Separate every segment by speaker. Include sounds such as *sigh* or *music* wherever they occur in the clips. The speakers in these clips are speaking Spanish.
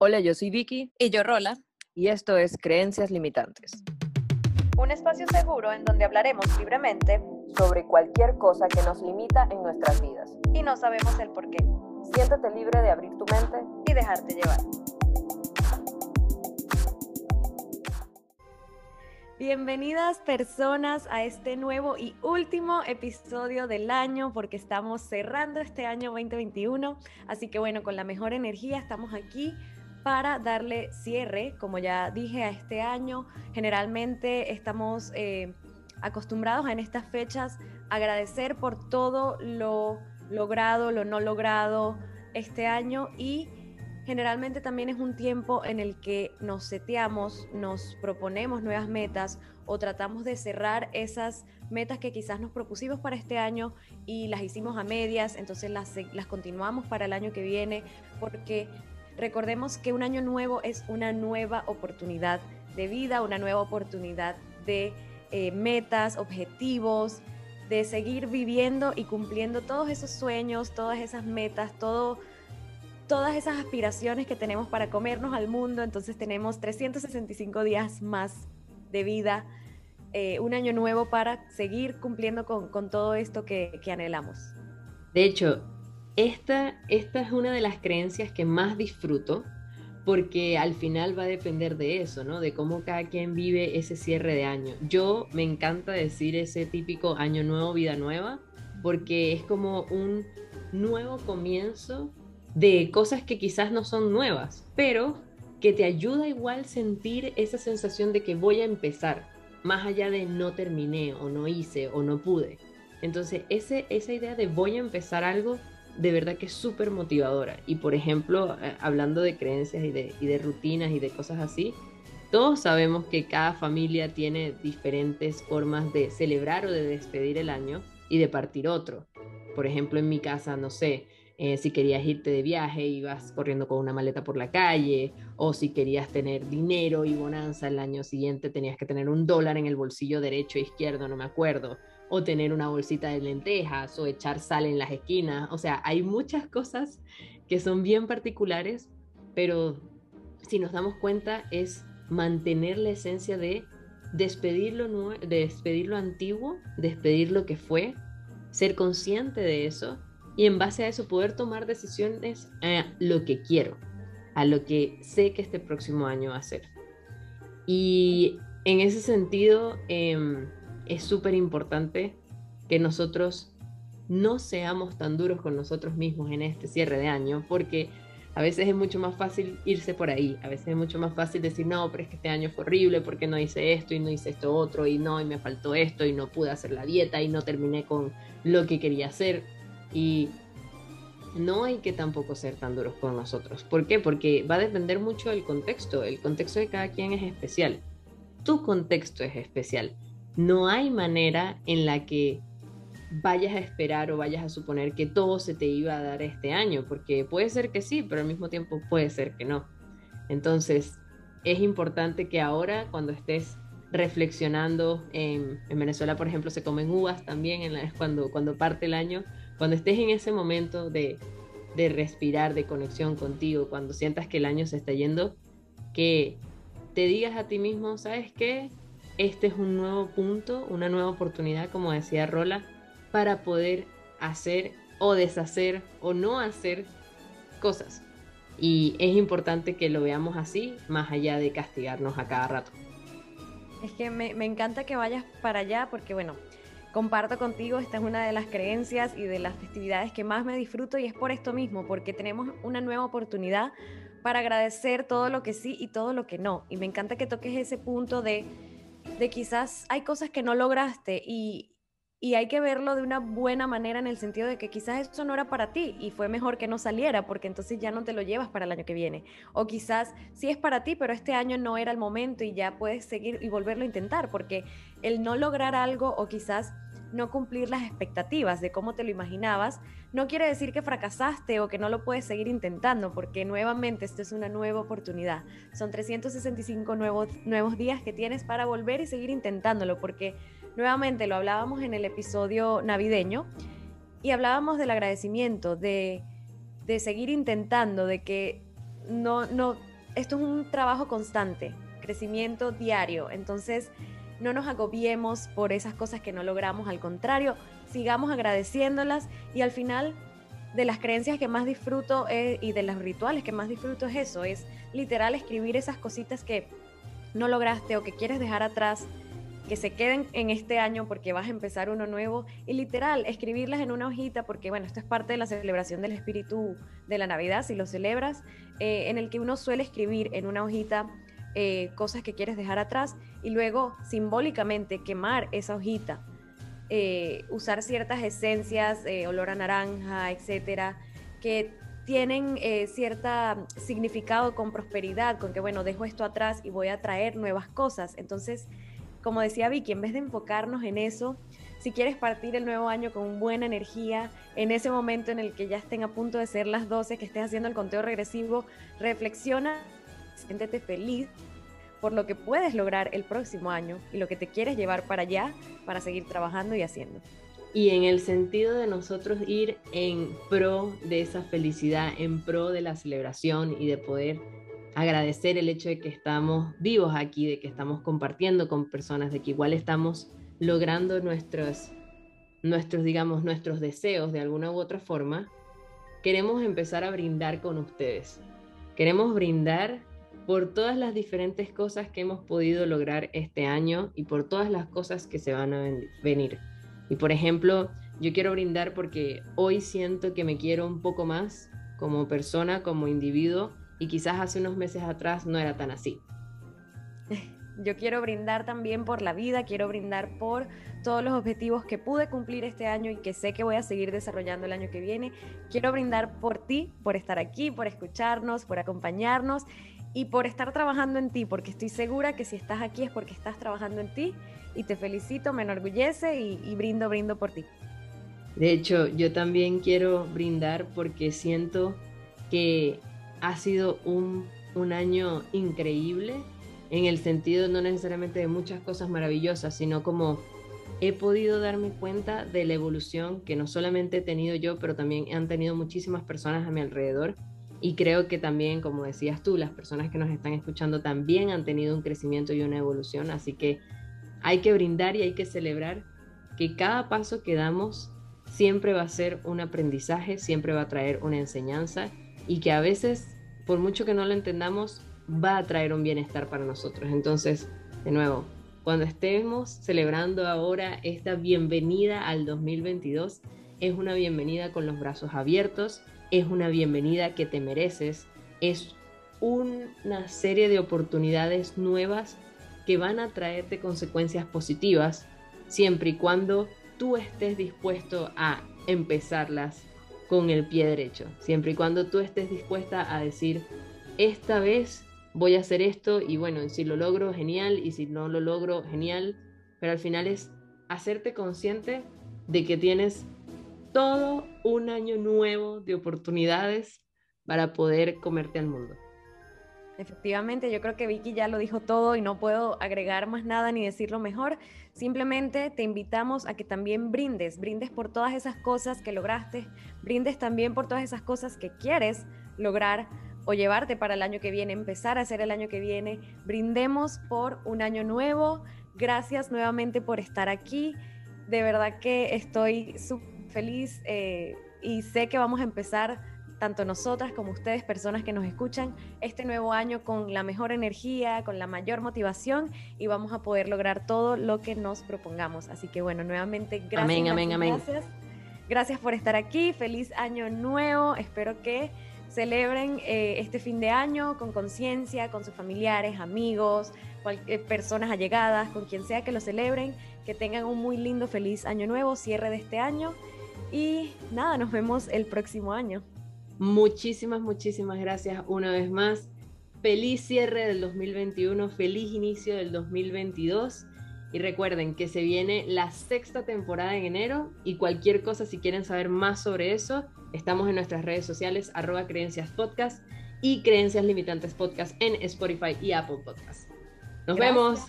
Speaker 1: Hola, yo soy Vicky.
Speaker 2: Y yo Rola.
Speaker 1: Y esto es Creencias Limitantes.
Speaker 2: Un espacio seguro en donde hablaremos libremente
Speaker 1: sobre cualquier cosa que nos limita en nuestras vidas.
Speaker 2: Y no sabemos el por qué.
Speaker 1: Siéntate libre de abrir tu mente
Speaker 2: y dejarte llevar. Bienvenidas personas a este nuevo y último episodio del año porque estamos cerrando este año 2021. Así que bueno, con la mejor energía estamos aquí para darle cierre, como ya dije, a este año. Generalmente estamos eh, acostumbrados en estas fechas a agradecer por todo lo logrado, lo no logrado este año y generalmente también es un tiempo en el que nos seteamos, nos proponemos nuevas metas o tratamos de cerrar esas metas que quizás nos propusimos para este año y las hicimos a medias, entonces las continuamos para el año que viene, porque recordemos que un año nuevo es una nueva oportunidad de vida, una nueva oportunidad de eh, metas, objetivos, de seguir viviendo y cumpliendo todos esos sueños, todas esas metas, todo todas esas aspiraciones que tenemos para comernos al mundo, entonces tenemos 365 días más de vida, eh, un año nuevo para seguir cumpliendo con, todo esto que, anhelamos.
Speaker 3: De hecho, esta, esta es una de las creencias que más disfruto porque al final va a depender de eso, ¿no? De cómo cada quien vive ese cierre de año. Yo me encanta decir ese típico año nuevo, vida nueva, porque es como un nuevo comienzo de cosas que quizás no son nuevas, pero que te ayuda igual sentir esa sensación de que voy a empezar, más allá de no terminé o no hice o no pude. Entonces, ese, esa idea de voy a empezar algo, de verdad que es súper motivadora. Y por ejemplo, eh, hablando de creencias y de, y de rutinas y de cosas así, todos sabemos que cada familia tiene diferentes formas de celebrar o de despedir el año y de partir otro. Por ejemplo, en mi casa, no sé, eh, si querías irte de viaje, ibas corriendo con una maleta por la calle, o si querías tener dinero y bonanza el año siguiente, tenías que tener un dólar en el bolsillo derecho e izquierdo, no me acuerdo, o tener una bolsita de lentejas, o echar sal en las esquinas. O sea, hay muchas cosas que son bien particulares, pero si nos damos cuenta es mantener la esencia de despedir lo, de despedir lo antiguo, despedir lo que fue, ser consciente de eso y en base a eso poder tomar decisiones a lo que quiero, a lo que sé que este próximo año va a ser. Y en ese sentido em, es súper importante que nosotros no seamos tan duros con nosotros mismos en este cierre de año, porque a veces es mucho más fácil irse por ahí, a veces es mucho más fácil decir, no, pero es que este año fue horrible porque no hice esto y no hice esto otro y no, y me faltó esto y no pude hacer la dieta y no terminé con lo que quería hacer. Y no hay que tampoco ser tan duros con nosotros. ¿Por qué? Porque va a depender mucho del contexto. El contexto de cada quien es especial. Tu contexto es especial. No hay manera en la que vayas a esperar o vayas a suponer que todo se te iba a dar este año, porque puede ser que sí, pero al mismo tiempo puede ser que no. Entonces, es importante que ahora, cuando estés reflexionando, en, Venezuela, por ejemplo, se comen uvas también en la, cuando, cuando parte el año, cuando estés en ese momento de, respirar, de conexión contigo, cuando sientas que el año se está yendo, que te digas a ti mismo, ¿sabes qué? Este es un nuevo punto, una nueva oportunidad, como decía Rola, para poder hacer o deshacer o no hacer cosas. Y es importante que lo veamos así, más allá de castigarnos a cada rato.
Speaker 2: Es que me, encanta que vayas para allá porque, bueno, comparto contigo, esta es una de las creencias y de las festividades que más me disfruto y es por esto mismo, porque tenemos una nueva oportunidad para agradecer todo lo que sí y todo lo que no. Y me encanta que toques ese punto de, de quizás hay cosas que no lograste y, y hay que verlo de una buena manera en el sentido de que quizás eso no era para ti y fue mejor que no saliera porque entonces ya no te lo llevas para el año que viene. O quizás sí es para ti, pero este año no era el momento y ya puedes seguir y volverlo a intentar porque el no lograr algo o quizás no cumplir las expectativas de cómo te lo imaginabas, no quiere decir que fracasaste o que no lo puedes seguir intentando, porque nuevamente esto es una nueva oportunidad. Son 365 nuevos, nuevos días que tienes para volver y seguir intentándolo, porque nuevamente lo hablábamos en el episodio navideño y hablábamos del agradecimiento, de, de seguir intentando, de que no, no, esto es un trabajo constante, crecimiento diario, entonces no nos agobiemos por esas cosas que no logramos, al contrario, sigamos agradeciéndolas y al final de las creencias que más disfruto eh, y de los rituales que más disfruto es eso, es literal escribir esas cositas que no lograste o que quieres dejar atrás, que se queden en este año porque vas a empezar uno nuevo y literal escribirlas en una hojita porque bueno, esto es parte de la celebración del espíritu de la Navidad, si lo celebras, eh, en el que uno suele escribir en una hojita eh, cosas que quieres dejar atrás y luego simbólicamente quemar esa hojita eh, usar ciertas esencias, eh, olor a naranja, etcétera, que tienen eh, cierto significado con prosperidad, con que, bueno, dejo esto atrás y voy a traer nuevas cosas. Entonces, como decía Vicky, en vez de enfocarnos en eso, si quieres partir el nuevo año con buena energía, en ese momento en el que ya estén a punto de ser las 12, que estés haciendo el conteo regresivo, reflexiona, siéntete feliz por lo que puedes lograr el próximo año y lo que te quieres llevar para allá para seguir trabajando y haciendo.
Speaker 3: Y en el sentido de nosotros ir en pro de esa felicidad, en pro de la celebración y de poder agradecer el hecho de que estamos vivos aquí, de que estamos compartiendo con personas, de que igual estamos logrando nuestros, nuestros digamos, nuestros deseos de alguna u otra forma, queremos empezar a brindar con ustedes. Queremos brindar por todas las diferentes cosas que hemos podido lograr este año y por todas las cosas que se van a venir. Y por ejemplo, yo quiero brindar porque hoy siento que me quiero un poco más como persona, como individuo, y quizás hace unos meses atrás no era tan así. *laughs*
Speaker 2: Yo quiero brindar también por la vida, quiero brindar por todos los objetivos que pude cumplir este año y que sé que voy a seguir desarrollando el año que viene. Quiero brindar por ti, por estar aquí, por escucharnos, por acompañarnos y por estar trabajando en ti, porque estoy segura que si estás aquí es porque estás trabajando en ti y te felicito, me enorgullece y, brindo, brindo por ti.
Speaker 3: De hecho, yo también quiero brindar porque siento que ha sido un, un año increíble en el sentido no necesariamente de muchas cosas maravillosas, sino como he podido darme cuenta de la evolución que no solamente he tenido yo, pero también han tenido muchísimas personas a mi alrededor y creo que también, como decías tú, las personas que nos están escuchando también han tenido un crecimiento y una evolución, así que hay que brindar y hay que celebrar que cada paso que damos siempre va a ser un aprendizaje, siempre va a traer una enseñanza y que a veces, por mucho que no lo entendamos, va a traer un bienestar para nosotros. Entonces, de nuevo, cuando estemos celebrando ahora esta bienvenida al 2022, es una bienvenida con los brazos abiertos, es una bienvenida que te mereces, es una serie de oportunidades nuevas que van a traerte consecuencias positivas siempre y cuando tú estés dispuesto a empezarlas con el pie derecho, siempre y cuando tú estés dispuesta a decir, esta vez voy a hacer esto y bueno, si lo logro, genial, y si no lo logro, genial, pero al final es hacerte consciente de que tienes todo un año nuevo de oportunidades para poder comerte al mundo.
Speaker 2: Efectivamente, yo creo que Vicky ya lo dijo todo y no puedo agregar más nada ni decirlo mejor. Simplemente te invitamos a que también brindes, brindes por todas esas cosas que lograste, brindes también por todas esas cosas que quieres lograr o llevarte para el año que viene, empezar a hacer el año que viene. Brindemos por un año nuevo. Gracias nuevamente por estar aquí. De verdad que estoy súper feliz eh, y sé que vamos a empezar tanto nosotras como ustedes, personas que nos escuchan, este nuevo año con la mejor energía, con la mayor motivación y vamos a poder lograr todo lo que nos propongamos. Así que bueno, nuevamente gracias.
Speaker 3: Amén, amén, amén.
Speaker 2: Gracias. Gracias por estar aquí. Feliz año nuevo. Espero que celebren eh, este fin de año con conciencia, con sus familiares, amigos, eh, personas allegadas, con quien sea que lo celebren. Que tengan un muy lindo, feliz año nuevo, cierre de este año y nada, nos vemos el próximo año.
Speaker 3: Muchísimas, muchísimas gracias una vez más. Feliz cierre del 2021, feliz inicio del 2022. Y recuerden que se viene la sexta temporada en enero y cualquier cosa, si quieren saber más sobre eso, estamos en nuestras redes sociales, arroba creencias podcast y creencias limitantes podcast en Spotify y Apple Podcast. Nos vemos.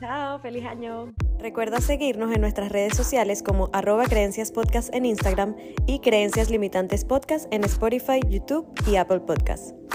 Speaker 2: Chao, feliz año. Recuerda seguirnos en nuestras redes sociales como arroba creencias podcast en Instagram y creencias limitantes podcast en Spotify, YouTube y Apple Podcast.